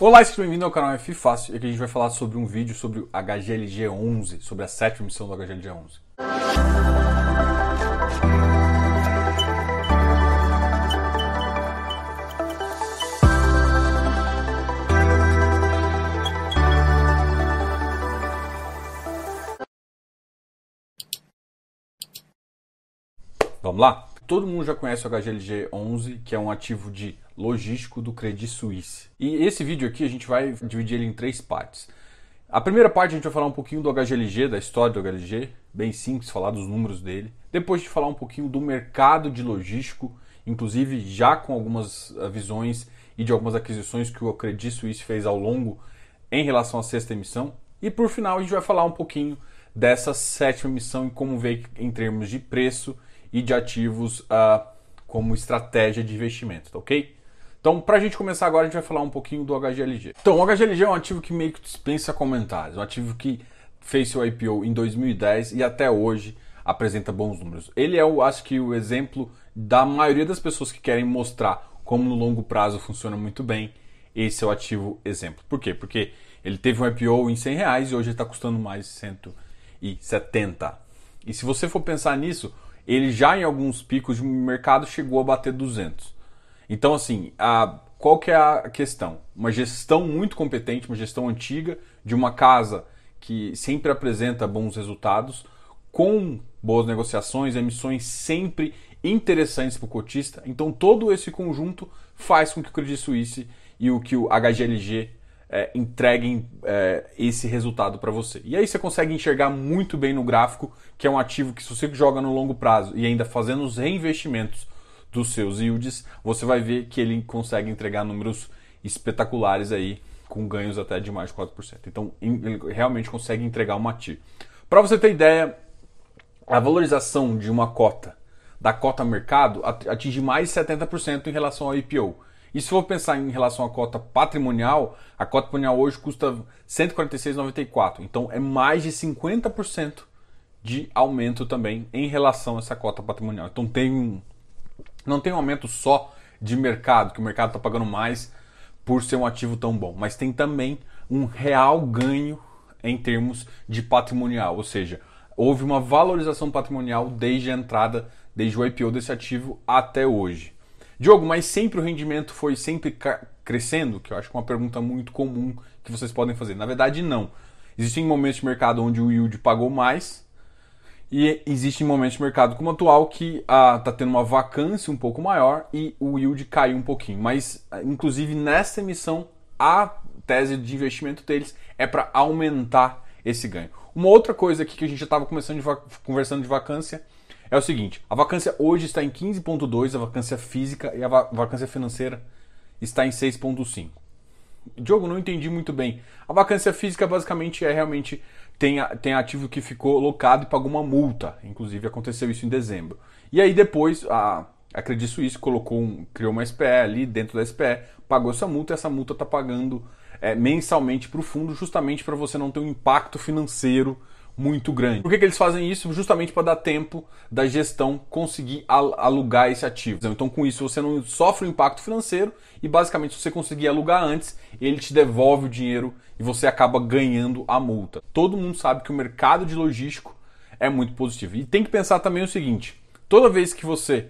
Olá, seja bem-vindo ao canal F Fácil. Aqui a gente vai falar sobre um vídeo sobre o HGLG11, sobre a sétima missão do HGLG11. Vamos lá? Todo mundo já conhece o HGLG11, que é um ativo de logístico do Credit Suisse. E esse vídeo aqui a gente vai dividir ele em três partes. A primeira parte a gente vai falar um pouquinho do HGLG, da história do HGLG, bem simples, falar dos números dele. Depois de falar um pouquinho do mercado de logístico, inclusive já com algumas ah, visões e de algumas aquisições que o Credit Suisse fez ao longo em relação à sexta emissão. E por final a gente vai falar um pouquinho dessa sétima emissão e como veio em termos de preço e de ativos uh, como estratégia de investimento, tá ok? Então, para a gente começar agora, a gente vai falar um pouquinho do HGLG. Então, o HGLG é um ativo que meio que dispensa comentários, um ativo que fez seu IPO em 2010 e até hoje apresenta bons números. Ele é, eu acho que, o exemplo da maioria das pessoas que querem mostrar como no longo prazo funciona muito bem. Esse é o ativo exemplo. Por quê? Porque ele teve um IPO em 100 reais e hoje está custando mais 170. E se você for pensar nisso, ele já em alguns picos de mercado chegou a bater 200. Então, assim, a, qual que é a questão? Uma gestão muito competente, uma gestão antiga de uma casa que sempre apresenta bons resultados, com boas negociações, emissões sempre interessantes para o cotista. Então, todo esse conjunto faz com que o Credit Suisse e o que o HGLG é, entreguem é, esse resultado para você. E aí você consegue enxergar muito bem no gráfico que é um ativo que se você joga no longo prazo e ainda fazendo os reinvestimentos dos seus yields, você vai ver que ele consegue entregar números espetaculares aí com ganhos até de mais de 4%. Então, ele realmente consegue entregar um ativo. Para você ter ideia, a valorização de uma cota da cota mercado atinge mais de 70% em relação ao IPO. E se for pensar em relação à cota patrimonial, a cota patrimonial hoje custa 146,94. Então é mais de 50% de aumento também em relação a essa cota patrimonial. Então tem um, não tem um aumento só de mercado, que o mercado está pagando mais por ser um ativo tão bom, mas tem também um real ganho em termos de patrimonial, ou seja, houve uma valorização patrimonial desde a entrada, desde o IPO desse ativo até hoje. Diogo, mas sempre o rendimento foi sempre crescendo? Que eu acho que é uma pergunta muito comum que vocês podem fazer. Na verdade, não. Existem momentos de mercado onde o yield pagou mais e existem momentos de mercado como o atual que está ah, tendo uma vacância um pouco maior e o yield caiu um pouquinho. Mas, inclusive, nessa emissão, a tese de investimento deles é para aumentar esse ganho. Uma outra coisa aqui que a gente já estava conversando de vacância é o seguinte: a vacância hoje está em 15,2, a vacância física, e a vacância financeira está em 6,5. Diogo, não entendi muito bem. A vacância física basicamente é realmente tem, tem ativo que ficou locado e pagou uma multa. Inclusive aconteceu isso em dezembro. E aí depois a, a Credit Suisse colocou um, criou uma SPE ali dentro da SPE, pagou essa multa e essa multa está pagando é, mensalmente para o fundo, justamente para você não ter um impacto financeiro muito grande. Por que, que eles fazem isso? Justamente para dar tempo da gestão conseguir alugar esse ativo. Então, com isso, você não sofre o um impacto financeiro e, basicamente, se você conseguir alugar antes, ele te devolve o dinheiro e você acaba ganhando a multa. Todo mundo sabe que o mercado de logístico é muito positivo. E tem que pensar também o seguinte: toda vez que você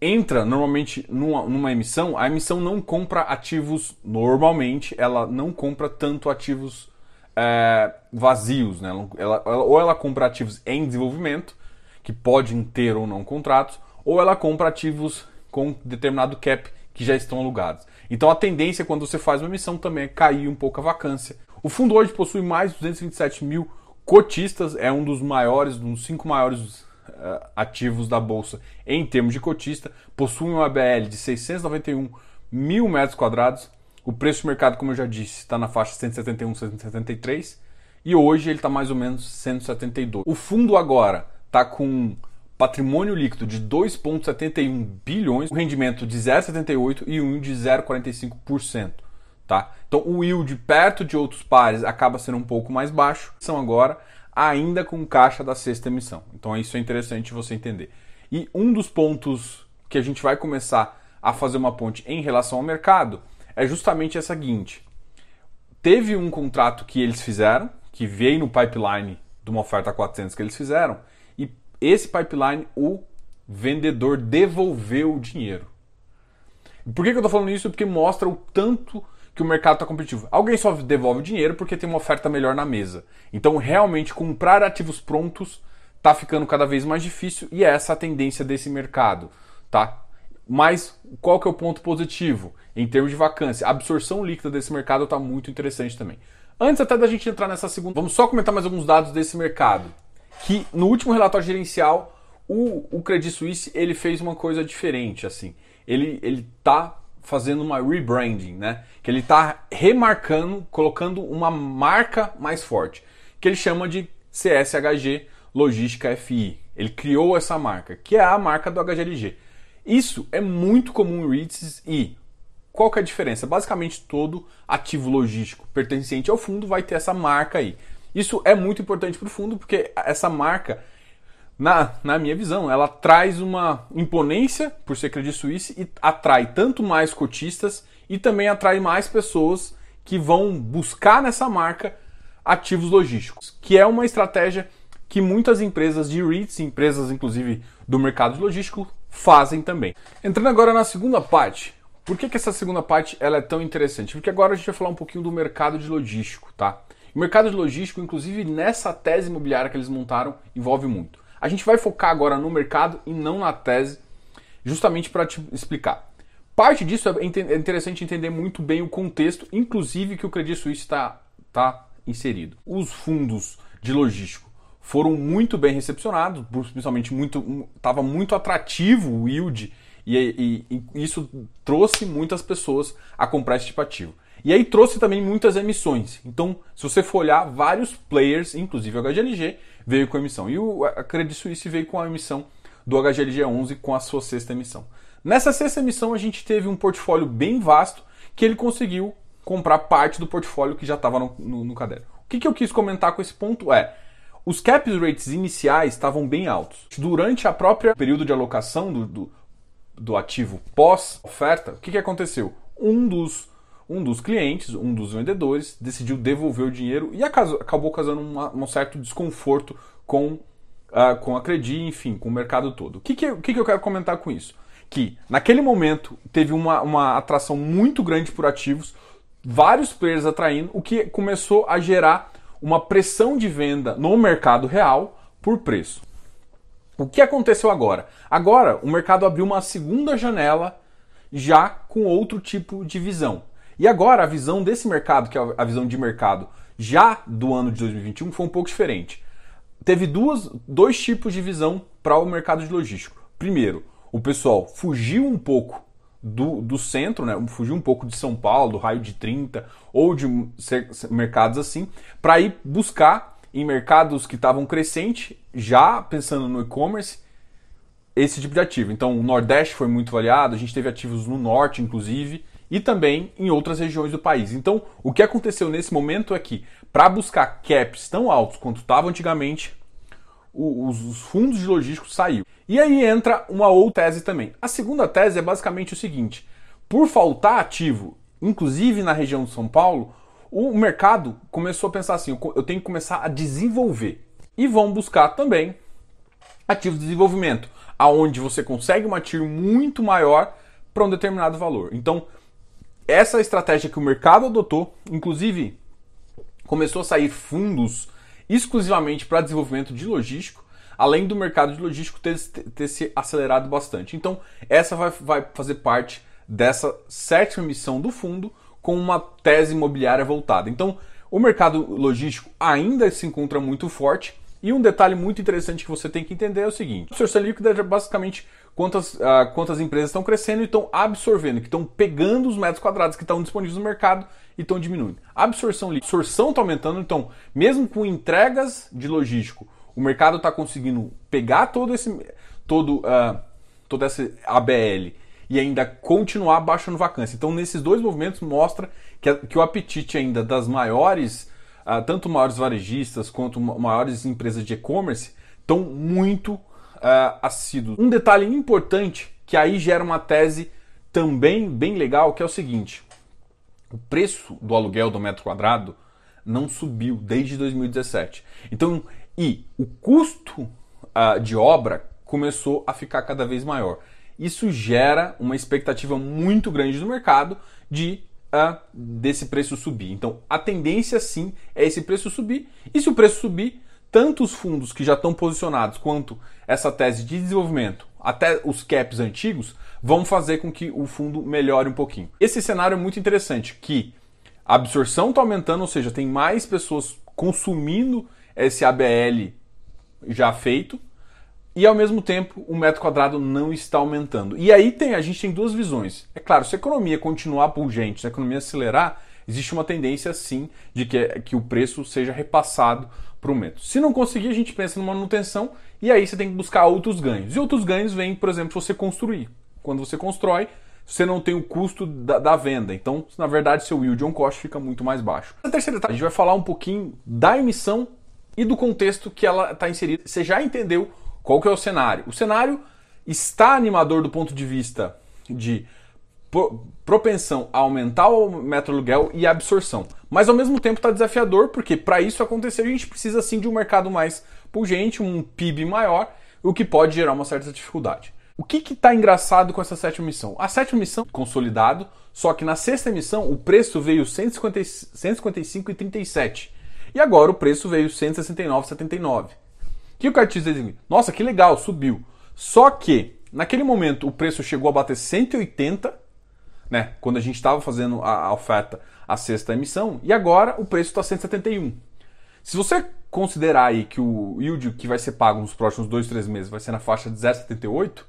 entra normalmente numa, numa, emissão, a emissão não compra ativos normalmente, ela não compra tanto ativos é, vazios, né? Ela, ela, ou ela compra ativos em desenvolvimento, que podem ter ou não contratos, ou ela compra ativos com determinado cap que já estão alugados. Então a tendência quando você faz uma emissão também é cair um pouco a vacância. O fundo hoje possui mais de 227 mil cotistas, é um dos maiores, um dos cinco maiores uh, ativos da bolsa em termos de cotista, possui uma ABL de 691 mil metros quadrados, o preço de mercado, como eu já disse, está na faixa 171, 173 e hoje ele está mais ou menos 172. O fundo agora está com patrimônio líquido de 2,71 bilhões, um rendimento de 0,78 e um de 0,45%. Tá? Então o yield perto de outros pares acaba sendo um pouco mais baixo, são agora ainda com caixa da sexta emissão. Então isso é interessante você entender. E um dos pontos que a gente vai começar a fazer uma ponte em relação ao mercado é justamente essa seguinte. teve um contrato que eles fizeram, que veio no pipeline de uma oferta 400 que eles fizeram, esse pipeline o vendedor devolveu o dinheiro. Por que, eu estou falando isso? Porque mostra o tanto que o mercado está competitivo. Alguém só devolve o dinheiro porque tem uma oferta melhor na mesa. Então, realmente, comprar ativos prontos está ficando cada vez mais difícil e é essa a tendência desse mercado, tá? Mas qual que é o ponto positivo em termos de vacância? A absorção líquida desse mercado está muito interessante também. Antes até da gente entrar nessa segunda, vamos só comentar mais alguns dados desse mercado. Que no último relatório gerencial, o, o Credit Suisse ele fez uma coisa diferente, assim. Ele ele tá fazendo uma rebranding, né? Que ele está remarcando, colocando uma marca mais forte, que ele chama de CSHG Logística FI. Ele criou essa marca, que é a marca do HGLG. Isso é muito comum em REITs e qual que é a diferença? Basicamente todo ativo logístico pertencente ao fundo vai ter essa marca aí. Isso é muito importante para o fundo porque essa marca, na, na minha visão, ela traz uma imponência por ser Credit Suisse e atrai tanto mais cotistas e também atrai mais pessoas que vão buscar nessa marca ativos logísticos, que é uma estratégia que muitas empresas de REITs, empresas inclusive do mercado logístico, fazem também. Entrando agora na segunda parte, por que, que essa segunda parte ela é tão interessante? Porque agora a gente vai falar um pouquinho do mercado de logístico, tá? O mercado de logístico, inclusive nessa tese imobiliária que eles montaram, envolve muito. A gente vai focar agora no mercado e não na tese, justamente para te explicar. Parte disso é, é interessante entender muito bem o contexto, inclusive que o Credit Suisse está tá inserido. Os fundos de logístico foram muito bem recepcionados, principalmente muito estava muito atrativo o yield e, e, e, isso trouxe muitas pessoas a comprar esse tipo ativo. E aí trouxe também muitas emissões. Então, se você for olhar, vários players, inclusive o HGLG, veio com emissão. E o a Credit Suisse veio com a emissão do HGLG 11 com a sua sexta emissão. Nessa sexta emissão, a gente teve um portfólio bem vasto que ele conseguiu comprar parte do portfólio que já estava no, no, no caderno. O que, que eu quis comentar com esse ponto é os cap rates iniciais estavam bem altos. Durante a própria período de alocação do, do, do ativo pós-oferta, o que, que aconteceu? Um dos, um dos clientes, um dos vendedores, decidiu devolver o dinheiro e acabou causando uma, um certo desconforto com, uh, com a enfim, com o mercado todo. O que, que, que, que eu quero comentar com isso? Que naquele momento teve uma, uma atração muito grande por ativos, vários players atraindo, o que começou a gerar uma pressão de venda no mercado real por preço. O que aconteceu agora? Agora o mercado abriu uma segunda janela já com outro tipo de visão. E agora a visão desse mercado, que é a visão de mercado já do ano de 2021, foi um pouco diferente. Teve duas, dois tipos de visão para o mercado de logístico. Primeiro, o pessoal fugiu um pouco do, do centro, né? fugir um pouco de São Paulo, do raio de 30 ou de mercados assim, para ir buscar em mercados que estavam crescentes, já pensando no e-commerce, esse tipo de ativo. Então, o Nordeste foi muito variado, a gente teve ativos no Norte, inclusive, e também em outras regiões do país. Então, o que aconteceu nesse momento é que, para buscar caps tão altos quanto estavam antigamente, os fundos de logísticos saiu. E aí entra uma outra tese também. A segunda tese é basicamente o seguinte: por faltar ativo, inclusive na região de São Paulo, o mercado começou a pensar assim: eu tenho que começar a desenvolver. E vão buscar também ativos de desenvolvimento, aonde você consegue uma TIR muito maior para um determinado valor. Então, essa é estratégia que o mercado adotou, inclusive começou a sair fundos exclusivamente para desenvolvimento de logístico, além do mercado de logístico ter, ter se acelerado bastante. Então, essa vai, vai fazer parte dessa sétima missão do fundo com uma tese imobiliária voltada. Então, o mercado logístico ainda se encontra muito forte. E um detalhe muito interessante que você tem que entender é o seguinte: o absorção líquida é basicamente quantas, uh, quantas empresas estão crescendo e estão absorvendo, que estão pegando os metros quadrados que estão disponíveis no mercado e estão diminuindo. A absorção a absorção está aumentando, então, mesmo com entregas de logístico, o mercado está conseguindo pegar todo esse, todo, uh, toda essa ABL e ainda continuar baixando vacância. Então, nesses dois movimentos mostra que, que o apetite ainda das maiores, uh, tanto maiores varejistas quanto maiores empresas de e-commerce, estão muito uh, assíduos. Um detalhe importante que aí gera uma tese também bem legal, que é o seguinte: o preço do aluguel do metro quadrado não subiu desde 2017. Então, e o custo uh, de obra começou a ficar cada vez maior. Isso gera uma expectativa muito grande no mercado de uh, desse preço subir. Então, a tendência sim é esse preço subir. E se o preço subir, tanto os fundos que já estão posicionados quanto essa tese de desenvolvimento, até os caps antigos, vão fazer com que o fundo melhore um pouquinho. Esse cenário é muito interessante, que a absorção está aumentando, ou seja, tem mais pessoas consumindo esse ABL já feito, e ao mesmo tempo o metro quadrado não está aumentando. E aí tem, a gente tem duas visões. É claro, se a economia continuar pungente, se a economia acelerar, existe uma tendência sim de que, que o preço seja repassado para o metro. Se não conseguir, a gente pensa numa manutenção e aí você tem que buscar outros ganhos. E outros ganhos vêm, por exemplo, você construir. Quando você constrói, você não tem o custo da, da, venda. Então, na verdade, seu yield on cost fica muito mais baixo. Na terceira etapa, a gente vai falar um pouquinho da emissão e do contexto que ela está inserida. Você já entendeu qual que é o cenário? O cenário está animador do ponto de vista de propensão a aumentar o metro aluguel e absorção. Mas ao mesmo tempo está desafiador, porque para isso acontecer a gente precisa sim de um mercado mais pungente, um PIB maior, o que pode gerar uma certa dificuldade. O que está engraçado com essa sétima missão? A sétima missão consolidado, só que na sexta emissão o preço veio 155,37 e agora o preço veio 169,79. Que o cartista diz? Nossa, que legal, subiu. Só que naquele momento o preço chegou a bater 180 né? Quando a gente estava fazendo a, a, oferta a sexta emissão, e agora o preço está 171. Se você considerar aí que o yield que vai ser pago nos próximos 2, 3 meses vai ser na faixa de 0,78,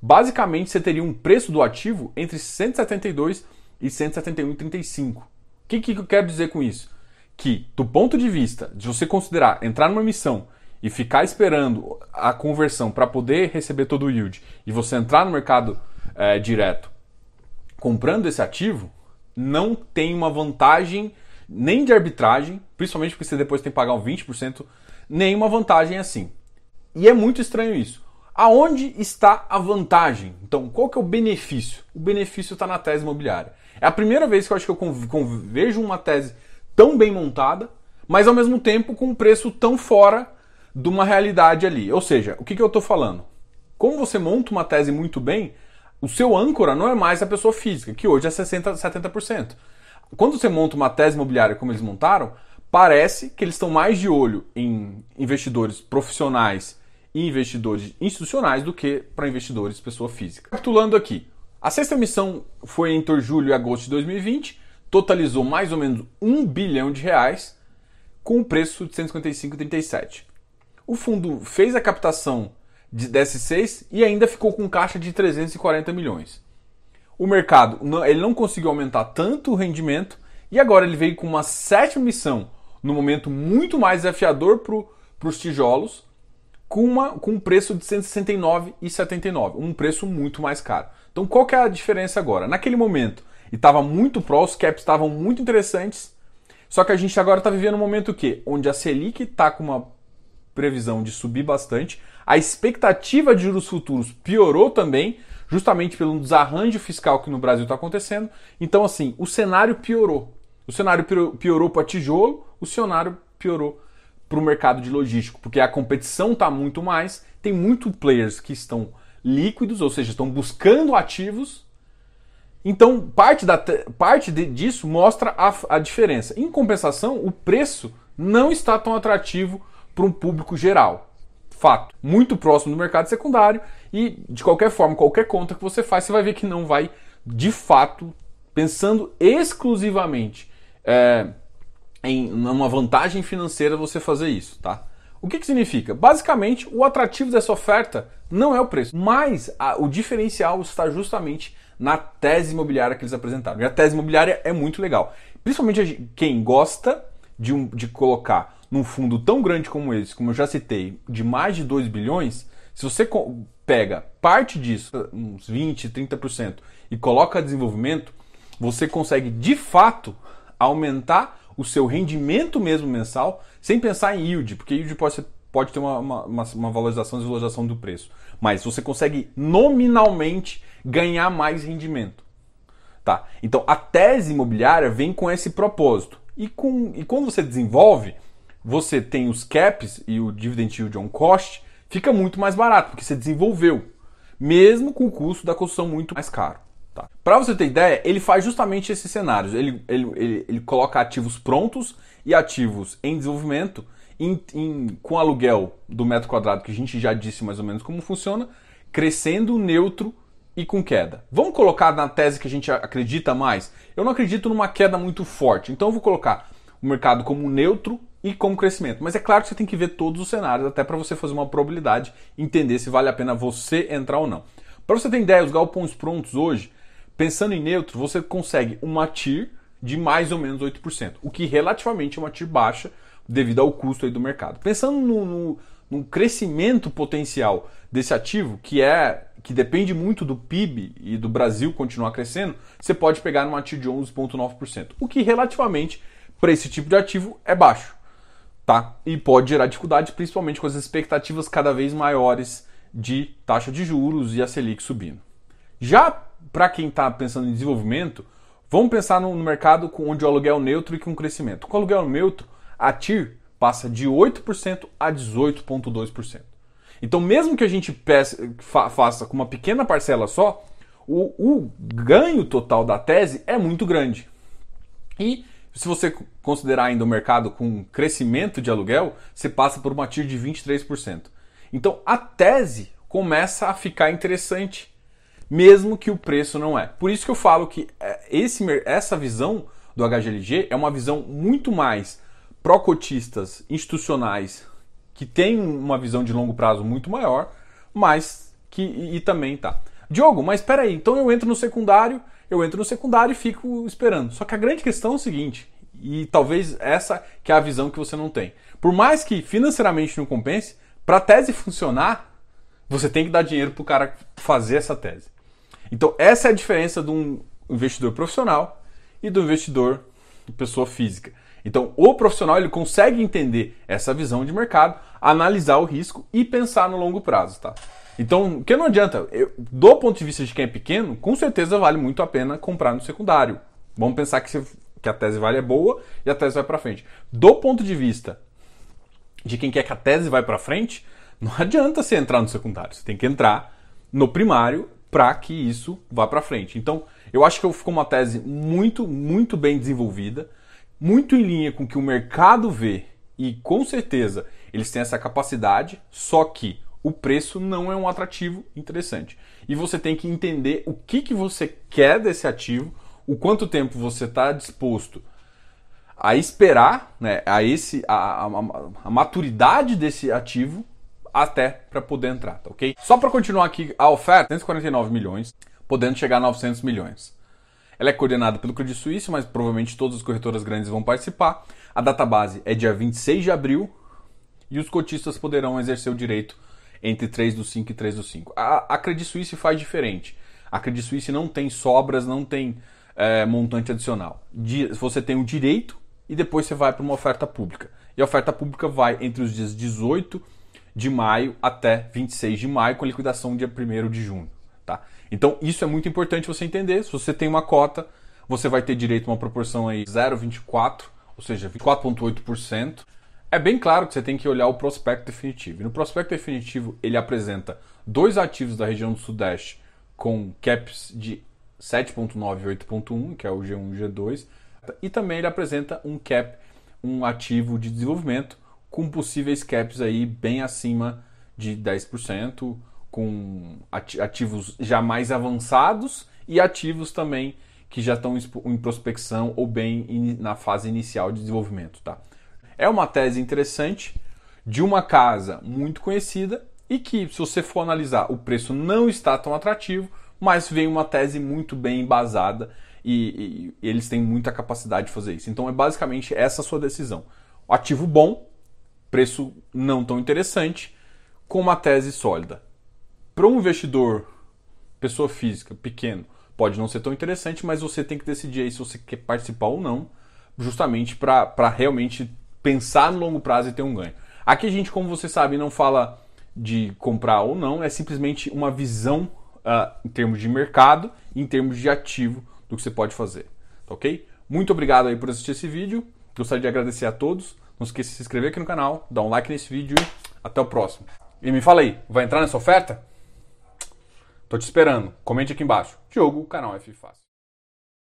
basicamente você teria um preço do ativo entre 172 e 171,35. O que, que eu quero dizer com isso? Que, do ponto de vista de você considerar entrar numa emissão e ficar esperando a conversão para poder receber todo o yield e você entrar no mercado é, direto comprando esse ativo não tem uma vantagem nem de arbitragem, principalmente porque você depois tem que pagar um 20%, nem uma vantagem assim. E é muito estranho isso. Aonde está a vantagem? Então, qual que é o benefício? O benefício está na tese imobiliária. É a primeira vez que eu acho que eu vejo uma tese tão bem montada, mas ao mesmo tempo com um preço tão fora de uma realidade ali. Ou seja, o que, que eu estou falando? Como você monta uma tese muito bem, o seu âncora não é mais a pessoa física, que hoje é 60%, 70%. Quando você monta uma tese imobiliária como eles montaram, parece que eles estão mais de olho em investidores profissionais e investidores institucionais do que para investidores pessoa física. Capitulando aqui, a sexta emissão foi entre julho e agosto de 2020, totalizou mais ou menos 1 bilhão de reais, com o preço de 155,37. O fundo fez a captação de DS6 e ainda ficou com caixa de 340 milhões. O mercado ele não conseguiu aumentar tanto o rendimento e agora ele veio com uma sétima missão no momento muito mais desafiador para os tijolos, com, uma, com um preço de 169,79, um preço muito mais caro. Então qual que é a diferença agora? Naquele momento, estava muito pró, os caps estavam muito interessantes, só que a gente agora está vivendo um momento que, onde a Selic está com uma previsão de subir bastante, a expectativa de juros futuros piorou também, justamente pelo desarranjo fiscal que no Brasil está acontecendo. Então, assim, o cenário piorou. O cenário piorou para tijolo, o cenário piorou para o mercado de logístico, porque a competição está muito mais, tem muito players que estão líquidos, ou seja, estão buscando ativos. Então, parte, da, parte de, disso mostra a, a diferença. Em compensação, o preço não está tão atrativo para um público geral fato, muito próximo do mercado secundário e de qualquer forma, qualquer conta que você faz, você vai ver que não vai de fato pensando exclusivamente é, em uma vantagem financeira você fazer isso, tá? O que, que significa? Basicamente, o atrativo dessa oferta não é o preço, mas a, o diferencial está justamente na tese imobiliária que eles apresentaram. E a tese imobiliária é muito legal, principalmente quem gosta de, um, de colocar num fundo tão grande como esse, como eu já citei, de mais de 2 bilhões, se você pega parte disso, uns 20, 30%, e coloca desenvolvimento, você consegue de fato aumentar o seu rendimento mesmo mensal, sem pensar em yield, porque yield pode, ser, pode ter uma, uma, uma valorização e desvalorização do preço. Mas você consegue nominalmente ganhar mais rendimento. Tá? Então a tese imobiliária vem com esse propósito. E, com, e quando você desenvolve, você tem os caps e o dividend yield on cost, fica muito mais barato, porque você desenvolveu, mesmo com o custo da construção muito mais caro. Tá? Para você ter ideia, ele faz justamente esses cenários. Ele, ele, ele, ele coloca ativos prontos e ativos em desenvolvimento em, em, com aluguel do metro quadrado, que a gente já disse mais ou menos como funciona, crescendo, neutro e com queda. Vamos colocar na tese que a gente acredita mais? Eu não acredito numa queda muito forte, então eu vou colocar o mercado como neutro e como crescimento. Mas é claro que você tem que ver todos os cenários, até para você fazer uma probabilidade, entender se vale a pena você entrar ou não. Para você ter ideia, os galpões prontos hoje, pensando em neutro, você consegue uma TIR de mais ou menos 8%, o que relativamente é uma TIR baixa devido ao custo do mercado. Pensando no, no, no crescimento potencial desse ativo, que é que depende muito do PIB e do Brasil continuar crescendo, você pode pegar numa TIR de 11,9%, o que relativamente para esse tipo de ativo é baixo, tá? E pode gerar dificuldade, principalmente com as expectativas cada vez maiores de taxa de juros e a Selic subindo. Já para quem está pensando em desenvolvimento, vamos pensar no mercado onde o aluguel neutro e com crescimento. Com o aluguel neutro, a TIR passa de 8% a 18,2%. Então, mesmo que a gente faça com uma pequena parcela só, o, o ganho total da tese é muito grande. E se você considerar ainda o mercado com crescimento de aluguel, você passa por uma TIR de 23%. Então a tese começa a ficar interessante, mesmo que o preço não é. Por isso que eu falo que é, esse, essa visão do HGLG é uma visão muito mais pró-cotistas institucionais que tem uma visão de longo prazo muito maior, mas que e, e também tá. Diogo, mas espera aí, então eu entro no secundário, eu entro no secundário e fico esperando. Só que a grande questão é o seguinte, e talvez essa que é a visão que você não tem. Por mais que financeiramente não compense, para a tese funcionar, você tem que dar dinheiro para o cara fazer essa tese. Então essa é a diferença de um investidor profissional e do investidor pessoa física. Então, o profissional ele consegue entender essa visão de mercado, analisar o risco e pensar no longo prazo, tá? Então, que não adianta, eu, do ponto de vista de quem é pequeno, com certeza vale muito a pena comprar no secundário. Vamos pensar que, se, que a tese vale é boa e a tese vai para frente. Do ponto de vista de quem quer que a tese vai para frente, não adianta você entrar no secundário, você tem que entrar no primário para que isso vá para frente. Então, eu acho que ficou uma tese muito, muito bem desenvolvida muito em linha com o que o mercado vê e com certeza eles têm essa capacidade, só que o preço não é um atrativo interessante. E você tem que entender o que, que você quer desse ativo, o quanto tempo você está disposto a esperar né, a, esse, a, a, a maturidade desse ativo até para poder entrar, tá ok? Só para continuar aqui, a oferta, 149 milhões, podendo chegar a 900 milhões. Ela é coordenada pelo Credit Suisse, mas provavelmente todas as corretoras grandes vão participar. A database é dia 26 de abril e os cotistas poderão exercer o direito entre 3 do 5 e 3 do 5. A, a Credit Suisse faz diferente. A Credit Suisse não tem sobras, não tem é, montante adicional. Você tem o direito e depois você vai para uma oferta pública. E a oferta pública vai entre os dias 18 de maio até 26 de maio, com liquidação dia 1 de junho. Tá? Então isso é muito importante você entender. Se você tem uma cota, você vai ter direito a uma proporção aí 0,24, ou seja, 24,8%. É bem claro que você tem que olhar o prospecto definitivo. No prospecto definitivo ele apresenta dois ativos da região do Sudeste com caps de 7.9 e 8.1, que é o G1 e G2, e também ele apresenta um cap, um ativo de desenvolvimento com possíveis caps aí bem acima de 10%, com ativos já mais avançados e ativos também que já estão em prospecção ou bem na fase inicial de desenvolvimento. Tá? É uma tese interessante de uma casa muito conhecida e que, se você for analisar, o preço não está tão atrativo, mas vem uma tese muito bem embasada e, e, e eles têm muita capacidade de fazer isso. Então é basicamente essa a sua decisão. Ativo bom, preço não tão interessante, com uma tese sólida para um investidor, pessoa física, pequeno, pode não ser tão interessante, mas você tem que decidir aí se você quer participar ou não, justamente para realmente pensar no longo prazo e ter um ganho. Aqui a gente, como você sabe, não fala de comprar ou não, é simplesmente uma visão uh, em termos de mercado, em termos de ativo do que você pode fazer, tá ok? Muito obrigado aí por assistir esse vídeo. Gostaria de agradecer a todos. Não esqueça de se inscrever aqui no canal, dar um like nesse vídeo e até o próximo. E me fala aí, vai entrar nessa oferta? Tô te esperando. Comente aqui embaixo. Diogo, canal F Fácil.